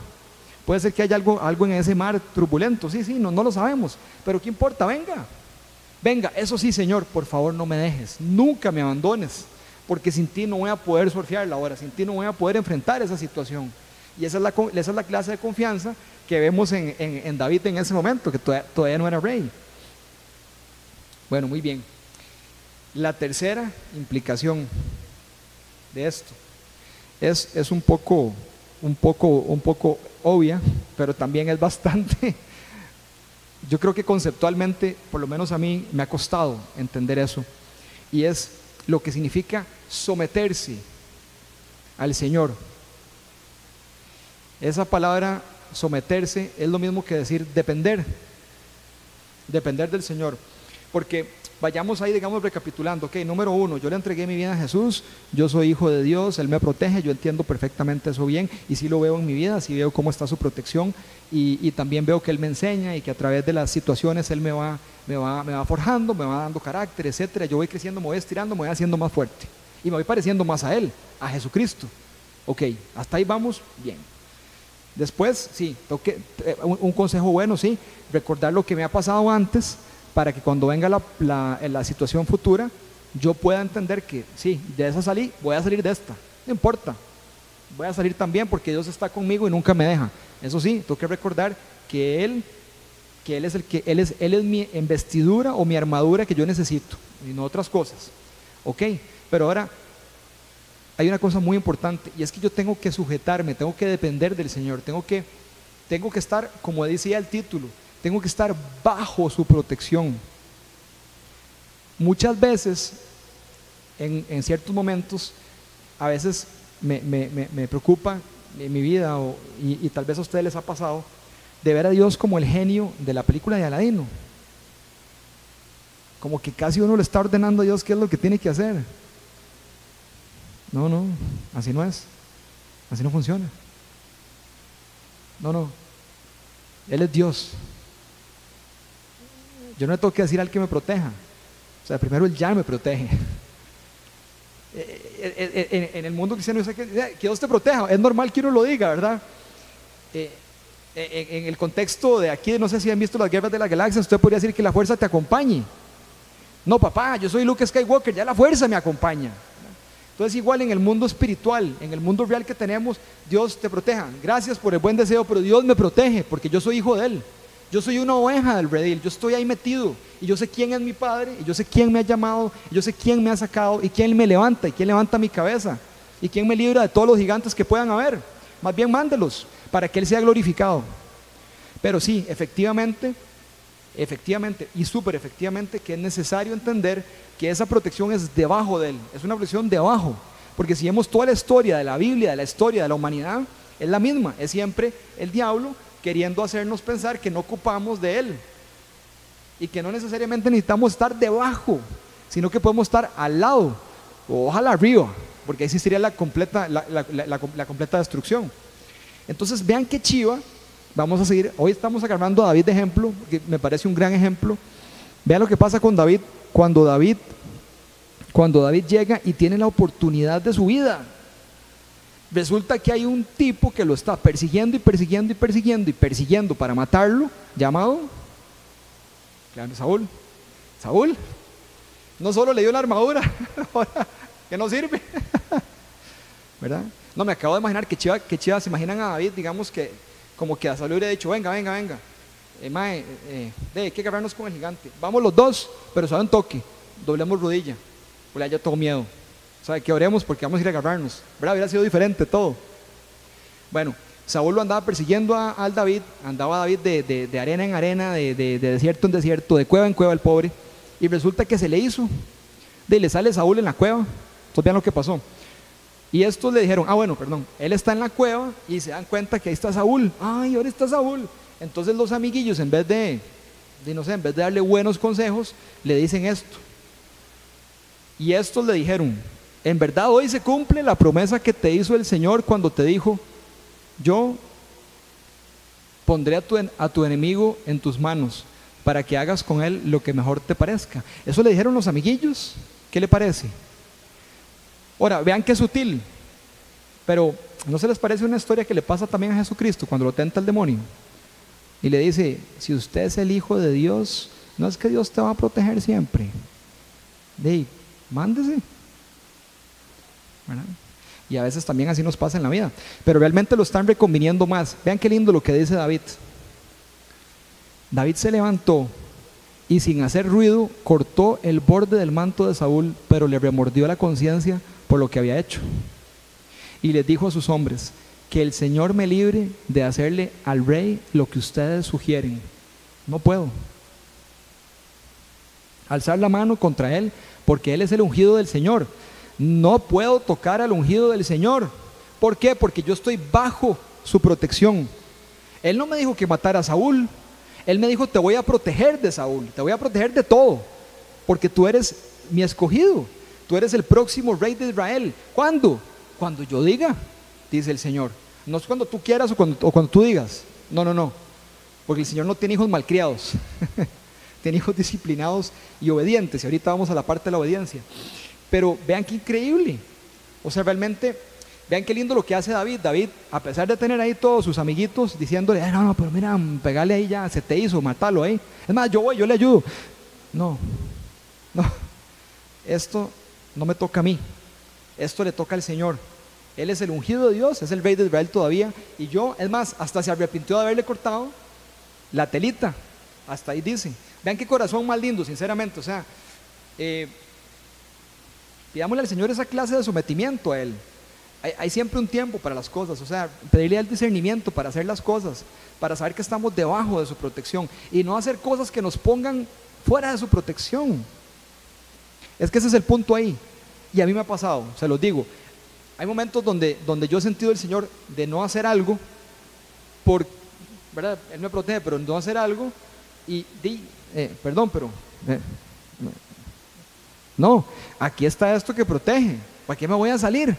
Speaker 1: Puede ser que haya algo, algo en ese mar turbulento. Sí, sí, no, no lo sabemos. Pero ¿qué importa? Venga. Venga, eso sí, Señor, por favor no me dejes. Nunca me abandones porque sin ti no voy a poder surfear la hora, sin ti no voy a poder enfrentar esa situación. Y esa es la, esa es la clase de confianza que vemos en, David en ese momento, que todavía, no era rey. Bueno, muy bien. La tercera implicación de esto es, es un, poco, un, poco, un poco obvia, pero también es bastante, yo creo que conceptualmente, por lo menos a mí, me ha costado entender eso. Y es lo que significa someterse al Señor. Esa palabra someterse es lo mismo que decir depender, depender del Señor. Porque vayamos ahí, digamos, recapitulando. Ok, número uno, yo le entregué mi vida a Jesús, yo soy hijo de Dios, Él me protege, yo entiendo perfectamente eso bien y sí lo veo en mi vida, sí veo cómo está su protección y, también veo que Él me enseña y que a través de las situaciones Él me va, me va, me va forjando, me va dando carácter, etcétera. Yo voy creciendo, me voy estirando, me voy haciendo más fuerte y me voy pareciendo más a Él, a Jesucristo. Ok, hasta ahí vamos bien. Después, sí, toque, eh, un consejo bueno, sí, recordar lo que me ha pasado antes para que cuando venga la, la, situación futura, yo pueda entender que sí, de esa salí, voy a salir de esta, no importa, voy a salir también porque Dios está conmigo y nunca me deja. Eso sí, tengo que recordar que Él, que Él es el que Él es, Él es mi investidura o mi armadura que yo necesito, y no otras cosas. ¿Ok? Pero ahora hay una cosa muy importante y es que yo tengo que sujetarme, tengo que depender del Señor, tengo que, tengo que estar, como decía el título, tengo que estar bajo su protección. Muchas veces, en, ciertos momentos, a veces me, preocupa en mi vida, y, tal vez a ustedes les ha pasado, de ver a Dios como el genio de la película de Aladino. Como que casi uno le está ordenando a Dios qué es lo que tiene que hacer. No, no, así no es. Así no funciona. No, no. Él es Dios. Yo no le tengo que decir al que me proteja. O sea, primero Él ya me protege. Eh, eh, eh, en, el mundo cristiano, que, Dios te proteja. Es normal que uno lo diga, ¿verdad? en, el contexto de aquí, no sé si han visto las guerras de la galaxia, usted podría decir que la fuerza te acompañe. No, papá, yo soy Luke Skywalker, ya la fuerza me acompaña. Entonces, igual en el mundo espiritual, en el mundo real que tenemos, Dios te proteja. Gracias por el buen deseo, pero Dios me protege porque yo soy hijo de Él. Yo soy una oveja del redil, yo estoy ahí metido y yo sé quién es mi padre, y yo sé quién me ha llamado, y yo sé quién me ha sacado y quién me levanta y quién levanta mi cabeza y quién me libra de todos los gigantes que puedan haber. Más bien mándelos para que Él sea glorificado. Pero sí, efectivamente, efectivamente y súper efectivamente que es necesario entender que esa protección es debajo de Él, es una protección debajo. Porque si vemos toda la historia de la Biblia, de la historia de la humanidad, es la misma, es siempre el diablo queriendo hacernos pensar que no ocupamos de Él y que no necesariamente necesitamos estar debajo, sino que podemos estar al lado o ojalá arriba, porque ahí existiría la completa, la, completa destrucción. Entonces vean qué chiva, vamos a seguir, hoy estamos agarrando a David de ejemplo, que me parece un gran ejemplo. Vean lo que pasa con David cuando David, cuando David llega y tiene la oportunidad de su vida. Resulta que hay un tipo que lo está persiguiendo y persiguiendo y persiguiendo y persiguiendo para matarlo, llamado Saúl. Saúl, no solo le dio la armadura, que no sirve, ¿verdad? No, me acabo de imaginar que Chiva, que Chiva se imaginan a David, digamos que como que a Saúl le hubiera dicho, venga, venga, venga, eh, mae, eh, hay que agarrarnos con el gigante. Vamos los dos, pero saben toque, doblemos rodilla, porque ya tengo miedo. O sea, que oremos porque vamos a ir a agarrarnos. ¿Verdad? Hubiera sido diferente todo. Bueno, Saúl lo andaba persiguiendo a, al David, andaba David de, arena en arena, de, de, desierto en desierto, de cueva en cueva el pobre, y resulta que se le hizo, de le sale Saúl en la cueva, entonces vean lo que pasó. Y estos le dijeron, ah bueno, perdón, él está en la cueva y se dan cuenta que ahí está Saúl, ay, ahora está Saúl. Entonces los amiguillos, en vez de, de, no sé, en vez de darle buenos consejos, le dicen esto. Y estos le dijeron, en verdad hoy se cumple la promesa que te hizo el Señor cuando te dijo, yo pondré a tu, enemigo en tus manos para que hagas con él lo que mejor te parezca. Eso le dijeron los amiguillos. ¿Qué le parece? Ahora, vean qué sutil. Pero ¿no se les parece una historia que le pasa también a Jesucristo cuando lo tenta el demonio? Y le dice, si usted es el Hijo de Dios, no es que Dios te va a proteger siempre. De mándese. Y a veces también así nos pasa en la vida. Pero realmente lo están reconviniendo más. Vean qué lindo lo que dice David. David se levantó y sin hacer ruido cortó el borde del manto de Saúl, pero le remordió la conciencia por lo que había hecho. Y les dijo a sus hombres, que el Señor me libre de hacerle al rey lo que ustedes sugieren. No puedo. Alzar la mano contra él, porque él es el ungido del Señor no puedo tocar al ungido del Señor. ¿Por qué? Porque yo estoy bajo su protección. Él no me dijo que matara a Saúl. Él me dijo, te voy a proteger de Saúl, te voy a proteger de todo, porque tú eres mi escogido. Tú eres el próximo rey de Israel. ¿Cuándo? Cuando yo diga, dice el Señor. No es cuando tú quieras o cuando, o cuando tú digas. No, no, no. Porque el Señor no tiene hijos malcriados. tiene hijos disciplinados y obedientes. Y ahorita vamos a la parte de la obediencia. Pero vean qué increíble. O sea, realmente, vean qué lindo lo que hace David. David, a pesar de tener ahí todos sus amiguitos diciéndole, no, no, pero mira, pegale ahí ya, se te hizo, matalo ahí. Es más, yo voy, yo le ayudo. No, no, esto no me toca a mí. Esto le toca al Señor. Él es el ungido de Dios, es el rey de Israel todavía. Y yo, es más, hasta se arrepintió de haberle cortado la telita. Hasta ahí dice. Vean qué corazón más lindo, sinceramente. O sea, eh, Pidámosle al Señor esa clase de sometimiento a Él. Hay, siempre un tiempo para las cosas, o sea, pedirle el discernimiento para hacer las cosas, para saber que estamos debajo de su protección y no hacer cosas que nos pongan fuera de su protección. Es que ese es el punto ahí. Y a mí me ha pasado, se los digo. Hay momentos donde, donde yo he sentido el Señor de no hacer algo, por, ¿verdad? Él me protege, pero no hacer algo y di, eh, perdón, pero eh, no, aquí está esto que protege. ¿Para qué me voy a salir?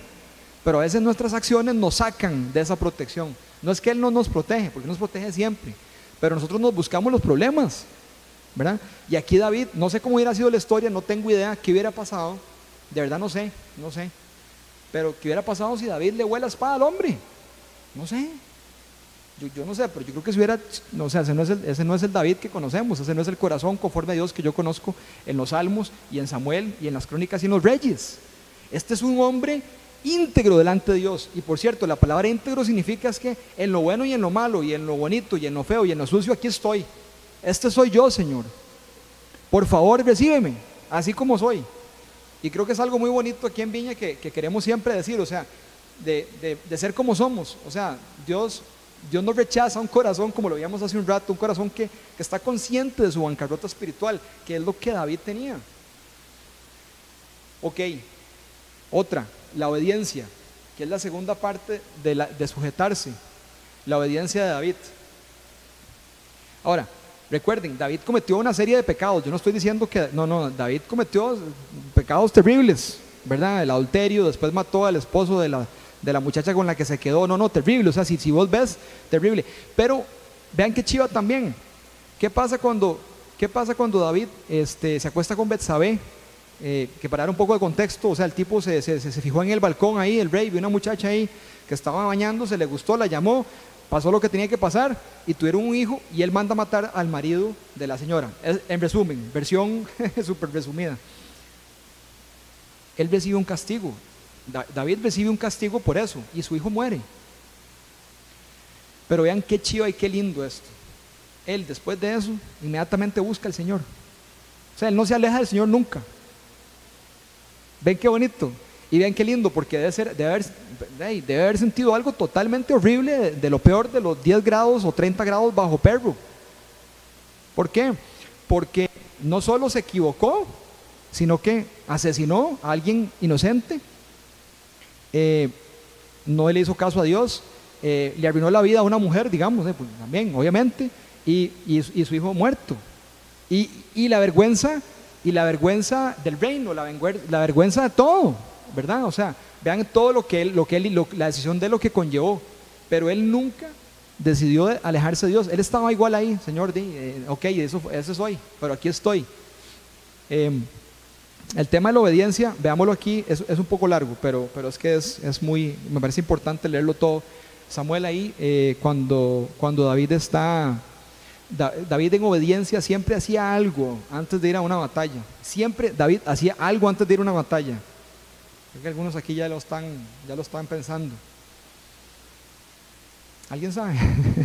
Speaker 1: Pero a veces nuestras acciones nos sacan de esa protección. No es que Él no nos protege, porque nos protege siempre. Pero nosotros nos buscamos los problemas. ¿verdad? Y aquí David, no sé cómo hubiera sido la historia, no tengo idea qué hubiera pasado. De verdad no sé, no sé. Pero qué hubiera pasado si David le vuela la espada al hombre. No sé. Yo, no sé, pero yo creo que si hubiera, no, sé, ese no, es el, ese no es el David que conocemos, ese no es el corazón conforme a Dios que yo conozco en los Salmos y en Samuel y en las crónicas y en los reyes. Este es un hombre íntegro delante de Dios. Y por cierto, la palabra íntegro significa es que en lo bueno y en lo malo, y en lo bonito y en lo feo y en lo sucio, aquí estoy. Este soy yo, Señor. Por favor, recíbeme, así como soy. Y creo que es algo muy bonito aquí en Viña que, queremos siempre decir, o sea, de, de, ser como somos. O sea, Dios Dios no rechaza un corazón, como lo veíamos hace un rato, un corazón que, está consciente de su bancarrota espiritual, que es lo que David tenía. Ok, otra, la obediencia, que es la segunda parte de, de sujetarse, la obediencia de David. Ahora, recuerden, David cometió una serie de pecados. Yo no estoy diciendo que, no, no, David cometió pecados terribles, ¿verdad? El adulterio, después mató al esposo de la, de la muchacha con la que se quedó. No, no, terrible. O sea, si, si vos ves, terrible. Pero vean qué chiva también. ¿Qué pasa cuando, qué pasa cuando David este, se acuesta con Betsabé? Eh, que para dar un poco de contexto, o sea, el tipo se, se, se, fijó en el balcón ahí, el rey, vio una muchacha ahí que estaba bañándose, le gustó, la llamó, pasó lo que tenía que pasar y tuvieron un hijo y él manda a matar al marido de la señora. En resumen, versión súper resumida. Él recibe un castigo, David recibe un castigo por eso y su hijo muere. Pero vean qué chido y qué lindo esto. Él después de eso inmediatamente busca al Señor. O sea, él no se aleja del Señor nunca. Ven qué bonito. Y vean qué lindo, porque debe ser, debe haber, debe haber sentido algo totalmente horrible, de, lo peor de los 10 grados o 30 grados bajo perro. ¿Por qué? Porque no solo se equivocó, sino que asesinó a alguien inocente, eh, no le hizo caso a Dios, eh, le arruinó la vida a una mujer, digamos, eh, pues, también, obviamente, y, su hijo muerto. Y, la vergüenza, y la vergüenza del reino, la, vergüenza de todo, ¿verdad? O sea, vean todo lo que él, lo que él, la decisión de lo que conllevó, pero él nunca decidió alejarse de Dios. Él estaba igual ahí, Señor, di, ok, eso, eso soy, pero aquí estoy. Em, el tema de la obediencia, veámoslo aquí, es, un poco largo, pero, pero es que es, es, muy, me parece importante leerlo todo. Samuel ahí, eh, cuando, cuando David está, David en obediencia siempre hacía algo antes de ir a una batalla. Siempre David hacía algo antes de ir a una batalla. Creo que algunos aquí ya lo están, ya lo están pensando. ¿Alguien sabe?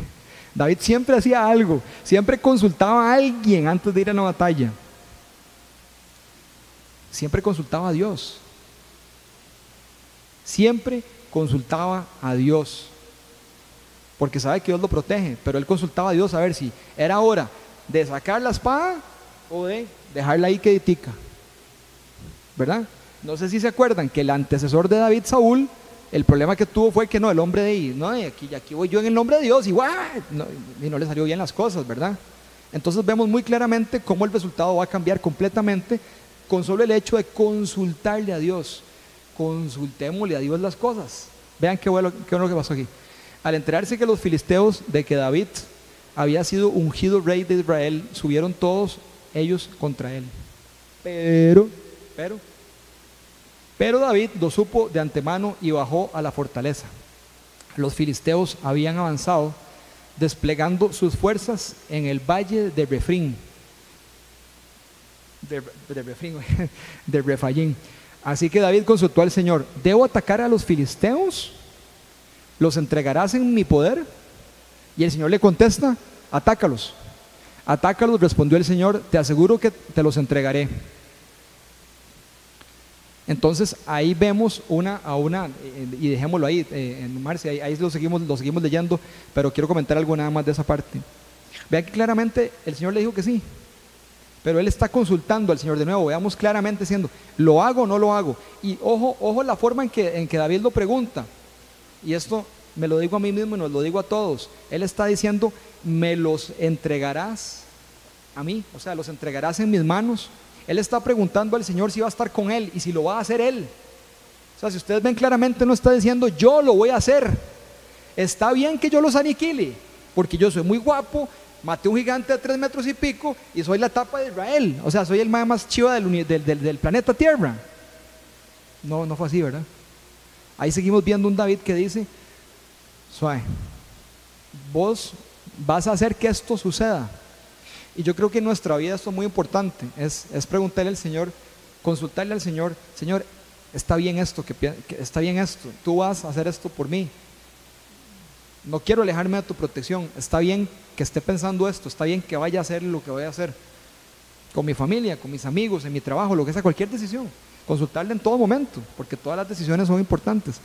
Speaker 1: David siempre hacía algo, siempre consultaba a alguien antes de ir a una batalla siempre consultaba a Dios. Siempre consultaba a Dios. Porque sabe que Dios lo protege, pero él consultaba a Dios a ver si era hora de sacar la espada o de dejarla ahí queditica. ¿Verdad? No sé si se acuerdan que el antecesor de David, Saúl, el problema que tuvo fue que no, el hombre de ahí, no, aquí, aquí voy yo en el nombre de Dios y, no, y no le salió bien las cosas, ¿verdad? Entonces vemos muy claramente cómo el resultado va a cambiar completamente con solo el hecho de consultarle a Dios. Consultémosle a Dios las cosas. Vean qué bueno, qué bueno que pasó aquí. Al enterarse que los filisteos de que David había sido ungido rey de Israel, subieron todos ellos contra él. Pero, pero, pero David lo supo de antemano y bajó a la fortaleza. Los filisteos habían avanzado desplegando sus fuerzas en el valle de Refrín de, de, Refayín. Así que David consultó al Señor, ¿debo atacar a los filisteos? ¿Los entregarás en mi poder? Y el Señor le contesta, atácalos. Atácalos, respondió el Señor, te aseguro que te los entregaré. Entonces ahí vemos una a una, y dejémoslo ahí, eh, en Marcia, ahí, ahí, lo, seguimos, lo seguimos leyendo, pero quiero comentar algo nada más de esa parte. Vean que claramente el Señor le dijo que sí, pero él está consultando al Señor de nuevo. Veamos claramente diciendo, ¿lo hago o no lo hago? Y ojo, ojo la forma en que, en que David lo pregunta. Y esto me lo digo a mí mismo y nos lo digo a todos. Él está diciendo, ¿me los entregarás a mí? O sea, ¿los entregarás en mis manos? Él está preguntando al Señor si va a estar con él y si lo va a hacer él. O sea, si ustedes ven claramente, no está diciendo, yo lo voy a hacer. Está bien que yo los aniquile, porque yo soy muy guapo, maté un gigante de tres metros y pico y soy la tapa de Israel. O sea, soy el más chiva del, del, planeta Tierra. No, no fue así, ¿verdad? Ahí seguimos viendo un David que dice, suave, vos vas a hacer que esto suceda. Y yo creo que en nuestra vida esto es muy importante, es, es preguntarle al Señor, consultarle al Señor, Señor, está bien esto, que, que, está bien esto, tú vas a hacer esto por mí. No quiero alejarme de tu protección, está bien que esté pensando esto, está bien que vaya a hacer lo que voy a hacer con mi familia, con mis amigos, en mi trabajo, lo que sea, cualquier decisión. Consultarle en todo momento, porque todas las decisiones son importantes.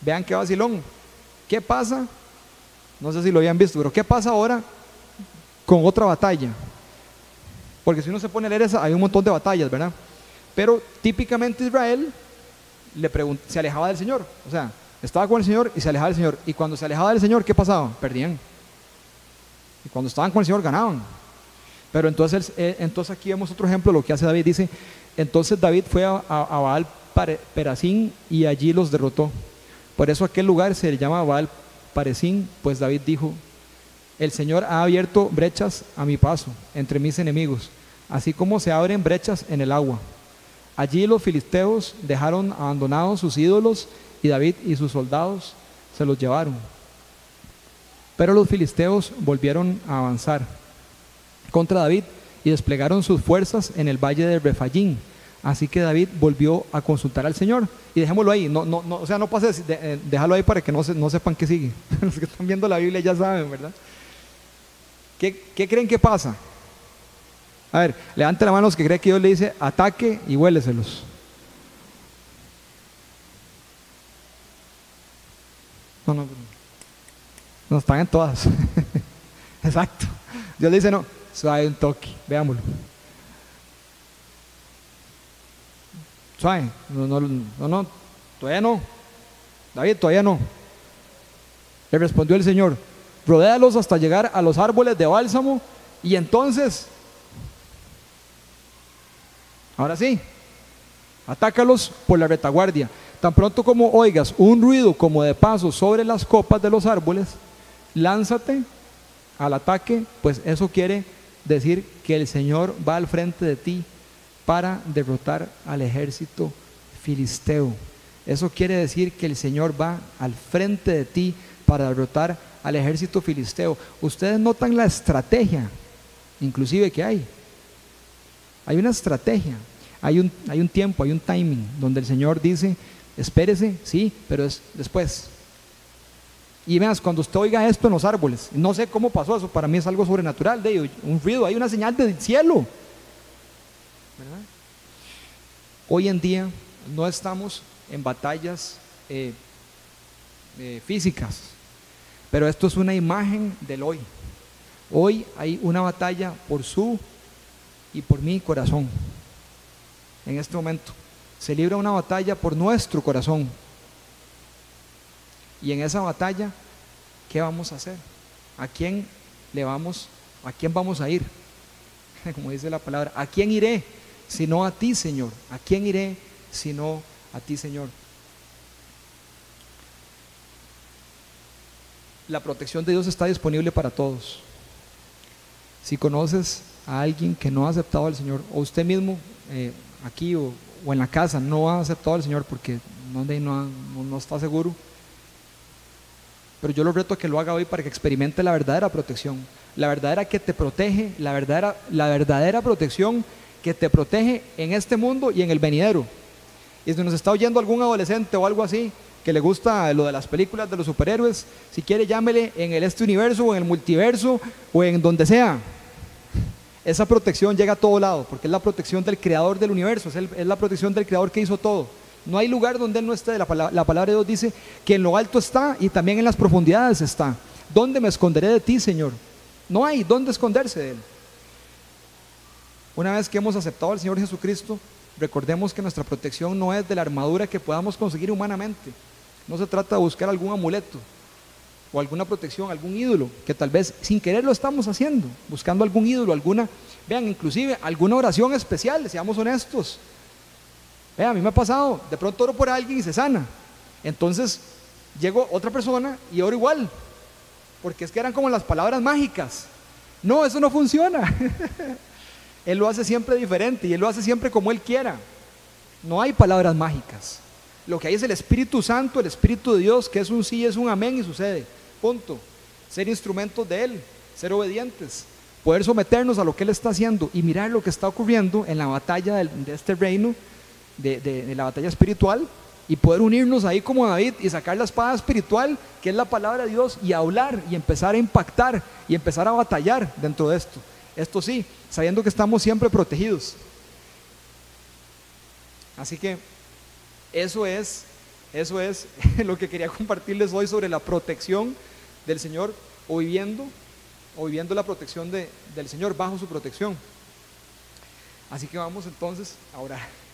Speaker 1: Vean qué vacilón. ¿Qué pasa? No sé si lo habían visto, pero ¿qué pasa ahora con otra batalla? Porque si uno se pone a leer esa, hay un montón de batallas, ¿verdad? Pero típicamente Israel le se alejaba del Señor. O sea, estaba con el Señor y se alejaba del Señor. Y cuando se alejaba del Señor, ¿qué pasaba? Perdían. Y cuando estaban con el Señor ganaban. Pero entonces, eh, entonces aquí vemos otro ejemplo de lo que hace David. Dice, entonces David fue a, a, Baal Perazín y allí los derrotó. Por eso aquel lugar se llama Baal Paresín, pues David dijo, el Señor ha abierto brechas a mi paso entre mis enemigos, así como se abren brechas en el agua. Allí los filisteos dejaron abandonados sus ídolos y David y sus soldados se los llevaron. Pero los filisteos volvieron a avanzar contra David y desplegaron sus fuerzas en el valle de Refayín. Así que David volvió a consultar al Señor. Y dejémoslo ahí, no, no, no, o sea, no pases, eh, déjalo ahí para que no, no sepan qué sigue. Los que están viendo la Biblia ya saben, ¿verdad? ¿Qué, ¿Qué, creen que pasa? A ver, levante la mano los que creen que Dios le dice ataque y huéleselos. No, no, no están en todas. Exacto. Dios le dice, no, suave un toque, veámoslo. Suave, no, no, no, no, todavía no. David, todavía no. Le respondió el Señor, rodéalos hasta llegar a los árboles de bálsamo y entonces, ahora sí, atácalos por la retaguardia. Tan pronto como oigas un ruido como de paso sobre las copas de los árboles, lánzate al ataque, pues eso quiere decir que el Señor va al frente de ti para derrotar al ejército filisteo. Eso quiere decir que el Señor va al frente de ti para derrotar al ejército filisteo. Ustedes notan la estrategia, inclusive que hay. Hay una estrategia, hay un, hay un tiempo, hay un timing donde el Señor dice, espérese, sí, pero es después. Y veas, cuando usted oiga esto en los árboles, no sé cómo pasó eso, para mí es algo sobrenatural, de un ruido, hay una señal del cielo. Hoy en día no estamos en batallas eh, eh, físicas, pero esto es una imagen del hoy. Hoy hay una batalla por su y por mi corazón. En este momento se libra una batalla por nuestro corazón. Y en esa batalla, ¿qué vamos a hacer? ¿A quién le vamos, a quién vamos a ir? Como dice la palabra, ¿a quién iré? Sino a ti, Señor. ¿A quién iré? Sino a ti, Señor. La protección de Dios está disponible para todos. Si conoces a alguien que no ha aceptado al Señor, o usted mismo eh, aquí o, en la casa no ha aceptado al Señor porque no, no, no está seguro, pero yo lo reto que lo haga hoy para que experimente la verdadera protección, la verdadera que te protege, la verdadera, la verdadera protección que te protege en este mundo y en el venidero. Y si nos está oyendo algún adolescente o algo así que le gusta lo de las películas de los superhéroes, si quiere llámele en el este universo o en el multiverso o en donde sea. Esa protección llega a todo lado, porque es la protección del creador del universo, es, la protección del creador que hizo todo. No hay lugar donde Él no esté. La palabra, la palabra de Dios dice que en lo alto está y también en las profundidades está. ¿Dónde me esconderé de ti, Señor? No hay dónde esconderse de Él. Una vez que hemos aceptado al Señor Jesucristo, recordemos que nuestra protección no es de la armadura que podamos conseguir humanamente. No se trata de buscar algún amuleto o alguna protección, algún ídolo, que tal vez sin querer lo estamos haciendo, buscando algún ídolo, alguna, vean, inclusive alguna oración especial, seamos honestos. Eh, a mí me ha pasado, de pronto oro por alguien y se sana. Entonces llegó otra persona y oro igual, porque es que eran como las palabras mágicas. No, eso no funciona. él lo hace siempre diferente y Él lo hace siempre como Él quiera. No hay palabras mágicas. Lo que hay es el Espíritu Santo, el Espíritu de Dios, que es un sí, es un amén y sucede. Punto. Ser instrumentos de Él, ser obedientes, poder someternos a lo que Él está haciendo y mirar lo que está ocurriendo en la batalla de este reino de, la batalla espiritual y poder unirnos ahí como David y sacar la espada espiritual, que es la palabra de Dios, y hablar y empezar a impactar y empezar a batallar dentro de esto. Esto sí, sabiendo que estamos siempre protegidos. Así que eso es, eso es lo que quería compartirles hoy sobre la protección del Señor o viviendo, o viviendo la protección de, del Señor bajo su protección. Así que vamos entonces a orar.